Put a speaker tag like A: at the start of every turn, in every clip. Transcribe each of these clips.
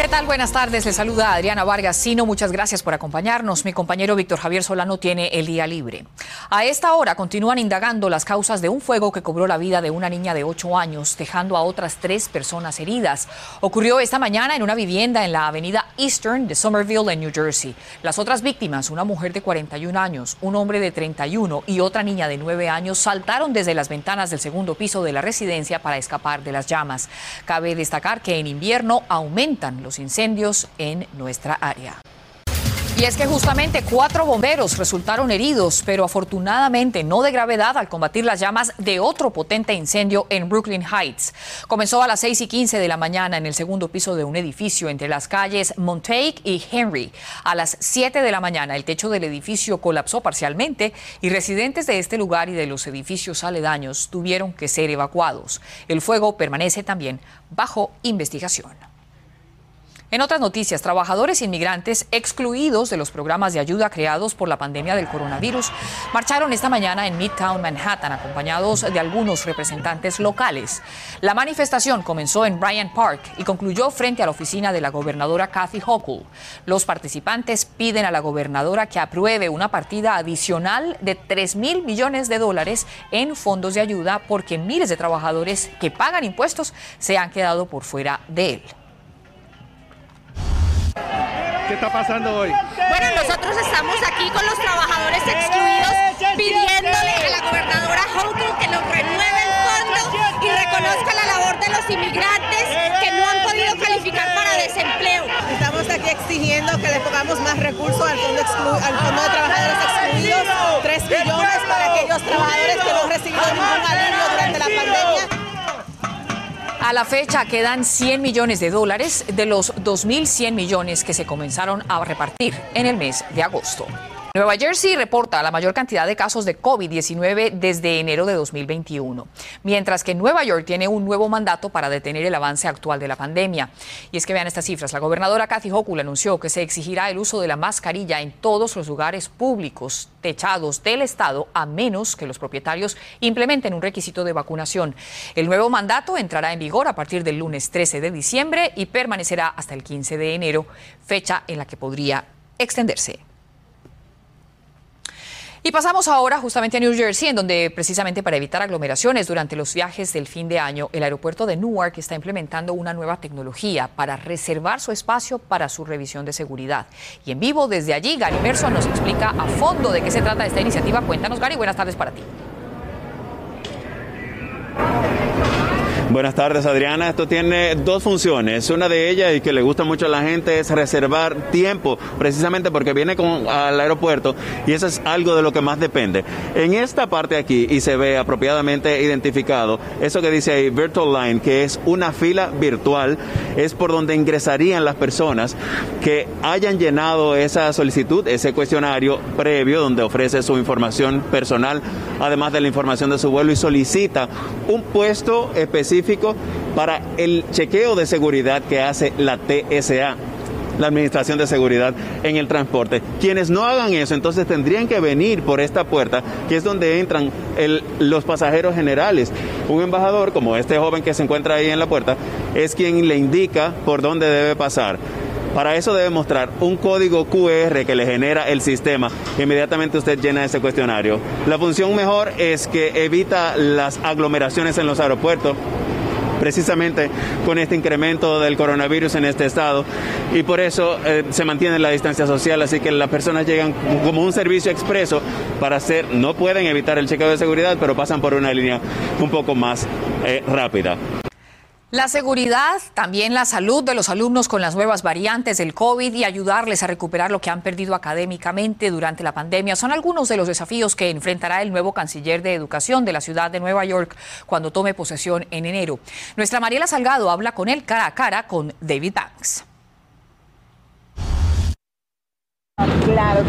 A: ¿Qué tal? Buenas tardes. Le saluda Adriana Vargas Sino. Muchas gracias por acompañarnos. Mi compañero Víctor Javier Solano tiene el día libre. A esta hora continúan indagando las causas de un fuego que cobró la vida de una niña de 8 años, dejando a otras tres personas heridas. Ocurrió esta mañana en una vivienda en la avenida Eastern de Somerville, en New Jersey. Las otras víctimas, una mujer de 41 años, un hombre de 31 y otra niña de 9 años, saltaron desde las ventanas del segundo piso de la residencia para escapar de las llamas. Cabe destacar que en invierno aumentan los incendios en nuestra área. Y es que justamente cuatro bomberos resultaron heridos, pero afortunadamente no de gravedad al combatir las llamas de otro potente incendio en Brooklyn Heights. Comenzó a las 6 y 15 de la mañana en el segundo piso de un edificio entre las calles Montague y Henry. A las 7 de la mañana el techo del edificio colapsó parcialmente y residentes de este lugar y de los edificios aledaños tuvieron que ser evacuados. El fuego permanece también bajo investigación. En otras noticias, trabajadores inmigrantes excluidos de los programas de ayuda creados por la pandemia del coronavirus marcharon esta mañana en Midtown Manhattan acompañados de algunos representantes locales. La manifestación comenzó en Bryant Park y concluyó frente a la oficina de la gobernadora Kathy Hochul. Los participantes piden a la gobernadora que apruebe una partida adicional de 3 mil millones de dólares en fondos de ayuda porque miles de trabajadores que pagan impuestos se han quedado por fuera de él.
B: ¿Qué está pasando hoy?
C: Bueno, nosotros estamos aquí con los trabajadores excluidos pidiéndole a la gobernadora Hochul que nos renueve el fondo y reconozca la labor de los inmigrantes que no han podido calificar para desempleo.
D: Estamos aquí exigiendo que le pongamos más recursos al fondo, al fondo de trabajadores excluidos, 3 millones para aquellos trabajadores que no han recibido ningún alivio durante la pandemia.
A: A la fecha quedan 100 millones de dólares de los 2.100 millones que se comenzaron a repartir en el mes de agosto. Nueva Jersey reporta la mayor cantidad de casos de COVID-19 desde enero de 2021, mientras que Nueva York tiene un nuevo mandato para detener el avance actual de la pandemia. Y es que vean estas cifras. La gobernadora Kathy Hochul anunció que se exigirá el uso de la mascarilla en todos los lugares públicos techados del Estado, a menos que los propietarios implementen un requisito de vacunación. El nuevo mandato entrará en vigor a partir del lunes 13 de diciembre y permanecerá hasta el 15 de enero, fecha en la que podría extenderse. Y pasamos ahora justamente a New Jersey, en donde precisamente para evitar aglomeraciones durante los viajes del fin de año, el aeropuerto de Newark está implementando una nueva tecnología para reservar su espacio para su revisión de seguridad. Y en vivo desde allí, Gary Merson nos explica a fondo de qué se trata esta iniciativa. Cuéntanos, Gary, buenas tardes para ti.
B: Buenas tardes, Adriana. Esto tiene dos funciones. Una de ellas, y que le gusta mucho a la gente, es reservar tiempo, precisamente porque viene con, al aeropuerto y eso es algo de lo que más depende. En esta parte aquí, y se ve apropiadamente identificado, eso que dice ahí, Virtual Line, que es una fila virtual, es por donde ingresarían las personas que hayan llenado esa solicitud, ese cuestionario previo, donde ofrece su información personal, además de la información de su vuelo, y solicita un puesto específico para el chequeo de seguridad que hace la TSA la Administración de Seguridad en el Transporte. Quienes no hagan eso, entonces tendrían que venir por esta puerta, que es donde entran los pasajeros generales. Un embajador, como este joven que se encuentra ahí en la puerta, es quien le indica por dónde debe pasar. Para eso debe mostrar un código QR que le genera el sistema. Inmediatamente usted llena ese cuestionario. La función mejor es que evita las aglomeraciones en los aeropuertos precisamente con este incremento del coronavirus en este estado y por eso eh, se mantiene la distancia social, así que las personas llegan como un servicio expreso para hacer, no pueden evitar el chequeo de seguridad, pero pasan por una línea un poco más eh, rápida.
A: La seguridad, también la salud de los alumnos con las nuevas variantes del COVID y ayudarles a recuperar lo que han perdido académicamente durante la pandemia son algunos de los desafíos que enfrentará el nuevo canciller de educación de la ciudad de Nueva York cuando tome posesión en enero. Nuestra Mariela Salgado habla con él cara a cara con David Banks.
E: Claro.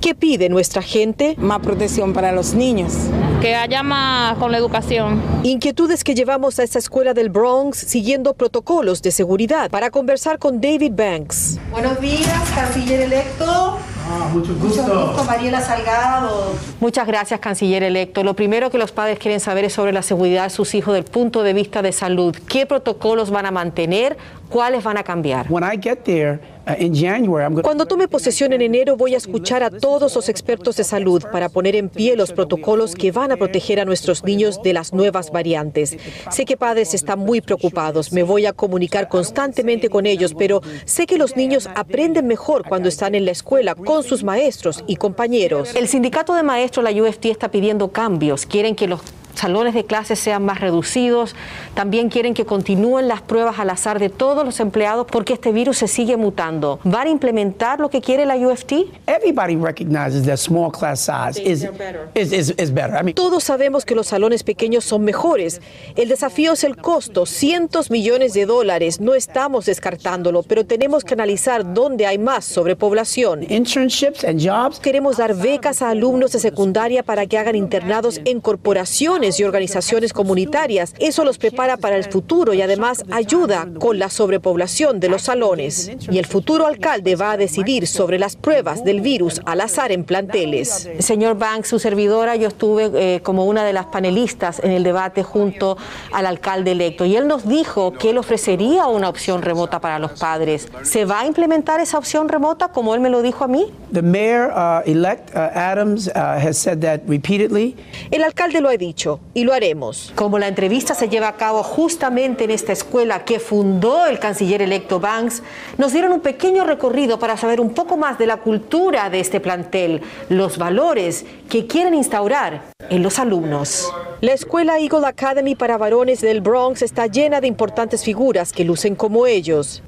E: ¿Qué pide nuestra gente?
F: Más protección para los niños.
G: Que haya más con la educación.
E: Inquietudes que llevamos a esta escuela del Bronx siguiendo protocolos de seguridad para conversar con David Banks.
H: Buenos días, canciller electo.
I: Ah, mucho gusto.
H: Mucho gusto, Mariela Salgado.
E: Muchas gracias, canciller electo. Lo primero que los padres quieren saber es sobre la seguridad de sus hijos del punto de vista de salud. ¿Qué protocolos van a mantener? ¿Cuáles van a cambiar?
I: When I get there, uh,
E: Cuando tome posesión en enero voy a escuchar a todos los expertos de salud para poner en pie los protocolos que van a proteger a nuestros niños de las nuevas variantes. Sé que padres están muy preocupados, me voy a comunicar constantemente con ellos, pero sé que los niños aprenden mejor cuando están en la escuela con sus maestros y compañeros. El sindicato de maestros, la UFT, está pidiendo cambios. Quieren que los salones de clases sean más reducidos. También quieren que continúen las pruebas al azar de todos los empleados porque este virus se sigue mutando. ¿Van a implementar lo que quiere la UFT?
I: Everybody recognizes that small class size is, is, is, is better. I mean,
E: Todos sabemos que los salones pequeños son mejores. El desafío es el costo, cientos millones de dólares. No estamos descartándolo, pero tenemos que analizar dónde hay más sobrepoblación.
I: internships and jobs.
E: Queremos dar becas a alumnos de secundaria para que hagan internados en corporaciones y organizaciones comunitarias. Eso los prepara para el futuro y además ayuda con la sobrepoblación de los salones. Y el futuro alcalde va a decidir sobre las pruebas del virus al azar en planteles. Señor Banks, su servidora, yo estuve eh, como una de las panelistas en el debate junto al alcalde electo y él nos dijo que él ofrecería una opción remota para los padres. ¿Se va a implementar esa opción remota como él me lo dijo a mí?
I: The mayor uh, elect uh, Adams uh, has said that repeatedly.
E: El alcalde lo ha dicho y lo haremos. Como la entrevista se lleva a cabo justamente en esta escuela que fundó el canciller electo Banks, nos dieron un pequeño recorrido para saber un poco más de la cultura de este plantel, los valores que quieren instaurar en los alumnos. La escuela Eagle Academy para varones del Bronx está llena de importantes figuras que lucen como ellos.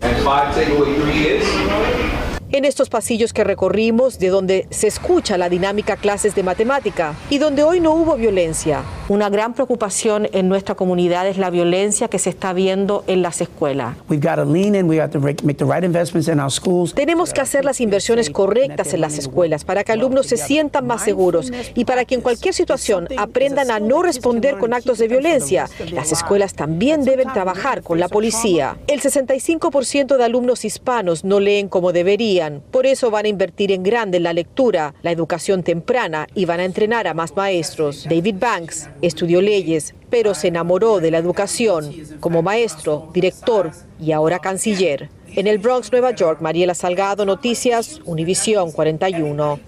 E: En estos pasillos que recorrimos, de donde se escucha la dinámica clases de matemática y donde hoy no hubo violencia. Una gran preocupación en nuestra comunidad es la violencia que se está viendo en las escuelas.
I: We've got to lean in. We have to make the right investments in our schools.
E: Tenemos que hacer las inversiones correctas en las escuelas para que alumnos se sientan más seguros y para que en cualquier situación aprendan a no responder con actos de violencia. Las escuelas también deben trabajar con la policía. El 65% de alumnos hispanos no leen como deberían. Por eso van a invertir en grande en la lectura, la educación temprana y van a entrenar a más maestros. David Banks estudió leyes, pero se enamoró de la educación como maestro, director y ahora canciller. En el Bronx, Nueva York, Mariela Salgado, Noticias, Univisión 41.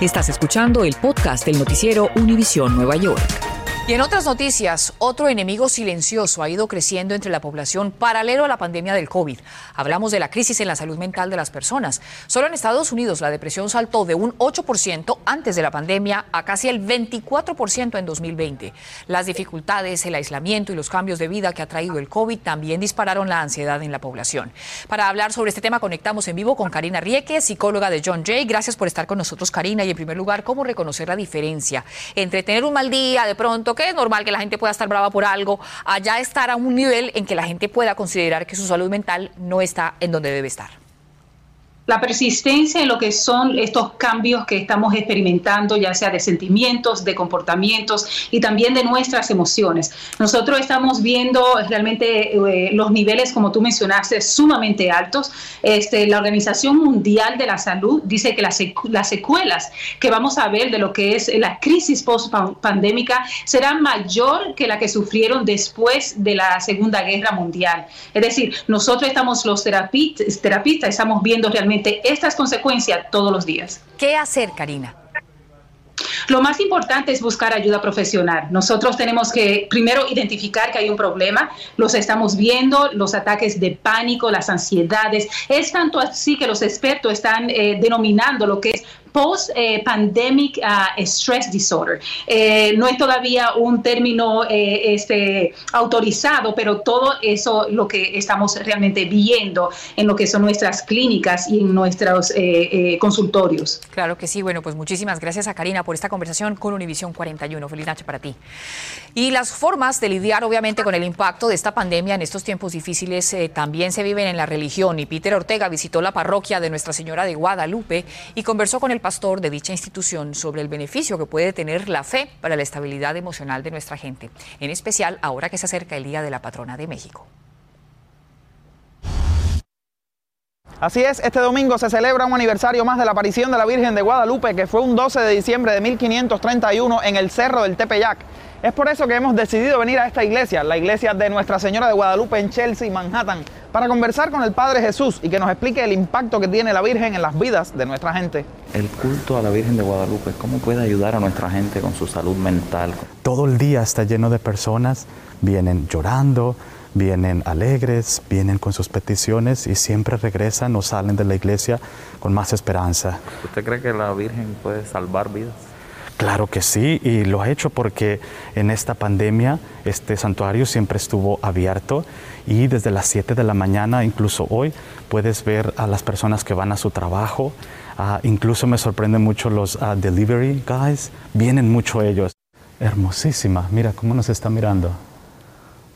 A: Estás escuchando el podcast del noticiero Univisión Nueva York. Y en otras noticias, otro enemigo silencioso ha ido creciendo entre la población paralelo a la pandemia del COVID. Hablamos de la crisis en la salud mental de las personas. Solo en Estados Unidos la depresión saltó de un 8% antes de la pandemia a casi el 24% en 2020. Las dificultades, el aislamiento y los cambios de vida que ha traído el COVID también dispararon la ansiedad en la población. Para hablar sobre este tema conectamos en vivo con Karina Rieke, psicóloga de John Jay. Gracias por estar con nosotros, Karina. Y en primer lugar, ¿cómo reconocer la diferencia entre tener un mal día de pronto, que es normal que la gente pueda estar brava por algo, allá estar a un nivel en que la gente pueda considerar que su salud mental no está en donde debe estar?
J: La persistencia en lo que son estos cambios que estamos experimentando, ya sea de sentimientos, de comportamientos y también de nuestras emociones. Nosotros estamos viendo realmente eh, los niveles, como tú mencionaste, sumamente altos. Este, la Organización Mundial de la Salud dice que las, las secuelas que vamos a ver de lo que es la crisis post-pandémica será mayor que la que sufrieron después de la Segunda Guerra Mundial. Es decir, nosotros estamos los terapistas, terapistas estamos viendo realmente estas consecuencias todos los días.
A: ¿Qué hacer, Karina?
J: Lo más importante es buscar ayuda profesional. Nosotros tenemos que primero identificar que hay un problema, los estamos viendo, los ataques de pánico, las ansiedades. Es tanto así que los expertos están eh, denominando lo que es post-pandemic uh, stress disorder. Eh, no es todavía un término eh, este, autorizado, pero todo eso lo que estamos realmente viendo en lo que son nuestras clínicas y en nuestros eh, consultorios.
A: Claro que sí. Bueno, pues muchísimas gracias a Karina por esta conversación con Univisión 41. Feliz noche para ti. Y las formas de lidiar, obviamente, con el impacto de esta pandemia en estos tiempos difíciles también se viven en la religión. Y Peter Ortega visitó la parroquia de Nuestra Señora de Guadalupe y conversó con el pastor de dicha institución sobre el beneficio que puede tener la fe para la estabilidad emocional de nuestra gente, en especial ahora que se acerca el Día de la Patrona de México.
K: Así es, este domingo se celebra un aniversario más de la aparición de la Virgen de Guadalupe, que fue un 12 de diciembre de 1531 en el Cerro del Tepeyac. Es por eso que hemos decidido venir a esta iglesia, la iglesia de Nuestra Señora de Guadalupe en Chelsea, Manhattan, para conversar con el Padre Jesús y que nos explique el impacto que tiene la Virgen en las vidas de nuestra gente.
L: El culto a la Virgen de Guadalupe, ¿cómo puede ayudar a nuestra gente con su salud mental?
M: Todo el día está lleno de personas, vienen llorando, vienen alegres, vienen con sus peticiones y siempre regresan o salen de la iglesia con más esperanza.
L: ¿Usted cree que la Virgen puede salvar vidas?
M: Claro que sí, y lo ha hecho porque en esta pandemia este santuario siempre estuvo abierto y desde las 7 de la mañana, incluso hoy, puedes ver a las personas que van a su trabajo. Uh, incluso me sorprenden mucho los uh, delivery guys, vienen mucho ellos. Hermosísima, mira cómo nos está mirando.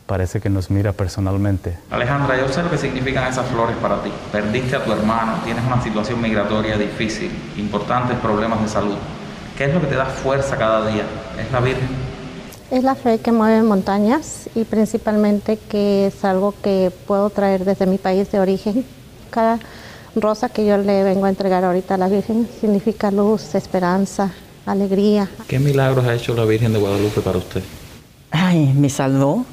M: Parece que nos mira personalmente.
L: Alejandra, yo sé lo que significan esas flores para ti. Perdiste a tu hermano, tienes una situación migratoria difícil, importantes problemas de salud. ¿Qué es lo que te da fuerza cada día? ¿Es la Virgen?
N: Es la fe que mueve montañas y principalmente que es algo que puedo traer desde mi país de origen. Cada rosa que yo le vengo a entregar ahorita a la Virgen significa luz, esperanza, alegría.
L: ¿Qué milagros ha hecho la Virgen de Guadalupe para usted?
O: Ay, me salvó,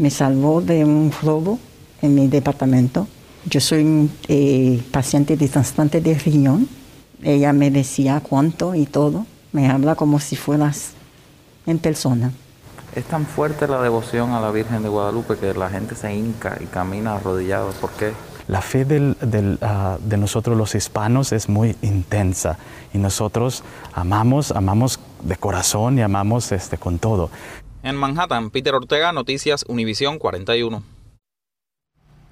O: me salvó de un robo en mi departamento. Yo soy eh, paciente de trasplante de riñón. Ella me decía cuánto y todo me habla como si fueras en persona.
L: Es tan fuerte la devoción a la Virgen de Guadalupe que la gente se hinca y camina arrodillado. ¿Por qué?
M: La fe del, del, uh, de nosotros los hispanos es muy intensa y nosotros amamos, amamos de corazón y amamos este, con todo.
K: En Manhattan, Peter Ortega, Noticias Univisión 41.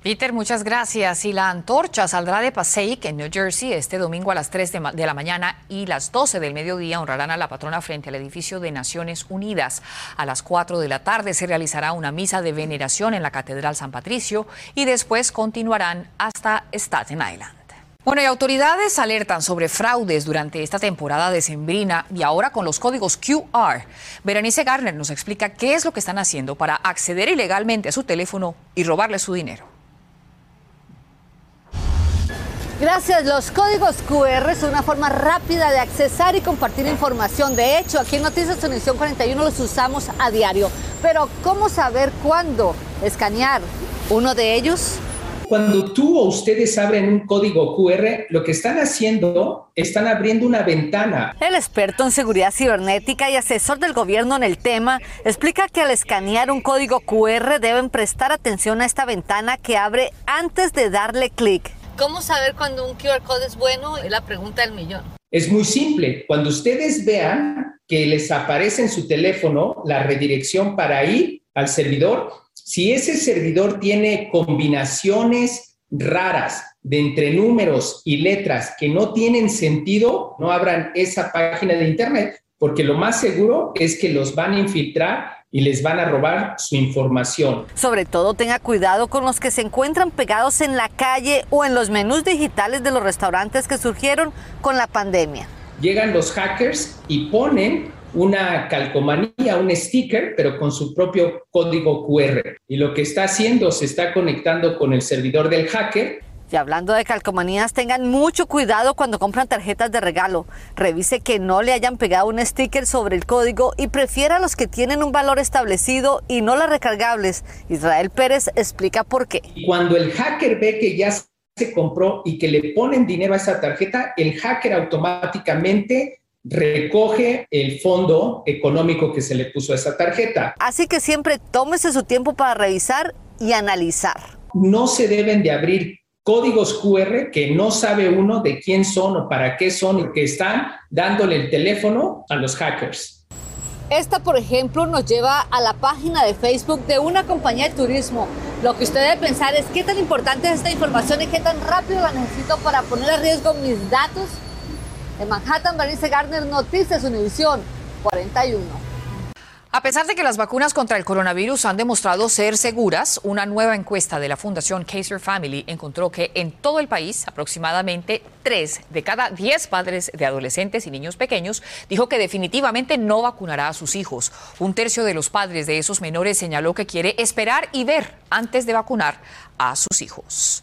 A: Peter, muchas gracias. Y la antorcha saldrá de Passaic, en New Jersey, este domingo a las 3 de, de, la mañana y las 12 del mediodía honrarán a la patrona frente al edificio de Naciones Unidas. A las 4 de la tarde se realizará una misa de veneración en la Catedral San Patricio y después continuarán hasta Staten Island. Bueno, y autoridades alertan sobre fraudes durante esta temporada decembrina y ahora con los códigos QR. Berenice Garner nos explica qué es lo que están haciendo para acceder ilegalmente a su teléfono y robarle su dinero.
P: Gracias. Los códigos QR son una forma rápida de accesar y compartir información. De hecho, aquí en Noticias Univisión 41 los usamos a diario. Pero, ¿cómo saber cuándo escanear uno de ellos?
Q: Cuando tú o ustedes abren un código QR, lo que están haciendo, están abriendo una ventana.
P: El experto en seguridad cibernética y asesor del gobierno en el tema explica que al escanear un código QR deben prestar atención a esta ventana que abre antes de darle clic. ¿Cómo saber cuando un QR code es bueno? Es la pregunta del millón.
Q: Es muy simple. Cuando ustedes vean que les aparece en su teléfono la redirección para ir al servidor, si ese servidor tiene combinaciones raras de entre números y letras que no tienen sentido, no abran esa página de Internet, porque lo más seguro es que los van a infiltrar y les van a robar su información.
P: Sobre todo tenga cuidado con los que se encuentran pegados en la calle o en los menús digitales de los restaurantes que surgieron con la pandemia.
Q: Llegan los hackers y ponen una calcomanía, un sticker, pero con su propio código QR. Y lo que está haciendo, se está conectando con el servidor del hacker
P: y hablando de calcomanías, tengan mucho cuidado cuando compran tarjetas de regalo. Revise que no le hayan pegado un sticker sobre el código y prefiera los que tienen un valor establecido y no las recargables. Israel Pérez explica por qué.
Q: Cuando el hacker ve que ya se compró y que le ponen dinero a esa tarjeta, el hacker automáticamente recoge el fondo económico que se le puso a esa tarjeta.
P: Así que siempre tómese su tiempo para revisar y analizar.
Q: No se deben de abrir códigos QR que no sabe uno de quién son o para qué son y que están dándole el teléfono a los hackers.
P: Esta, por ejemplo, nos lleva a la página de Facebook de una compañía de turismo. Lo que usted debe pensar es qué tan importante es esta información y qué tan rápido la necesito para poner a riesgo mis datos. En Manhattan, Bernice Garner, Noticias Univisión 41.
A: A pesar de que las vacunas contra el coronavirus han demostrado ser seguras, una nueva encuesta de la Fundación Kaiser Family encontró que en todo el país aproximadamente 3 de cada 10 padres de adolescentes y niños pequeños dijo que definitivamente no vacunará a sus hijos. Un tercio de los padres de esos menores señaló que quiere esperar y ver antes de vacunar a sus hijos.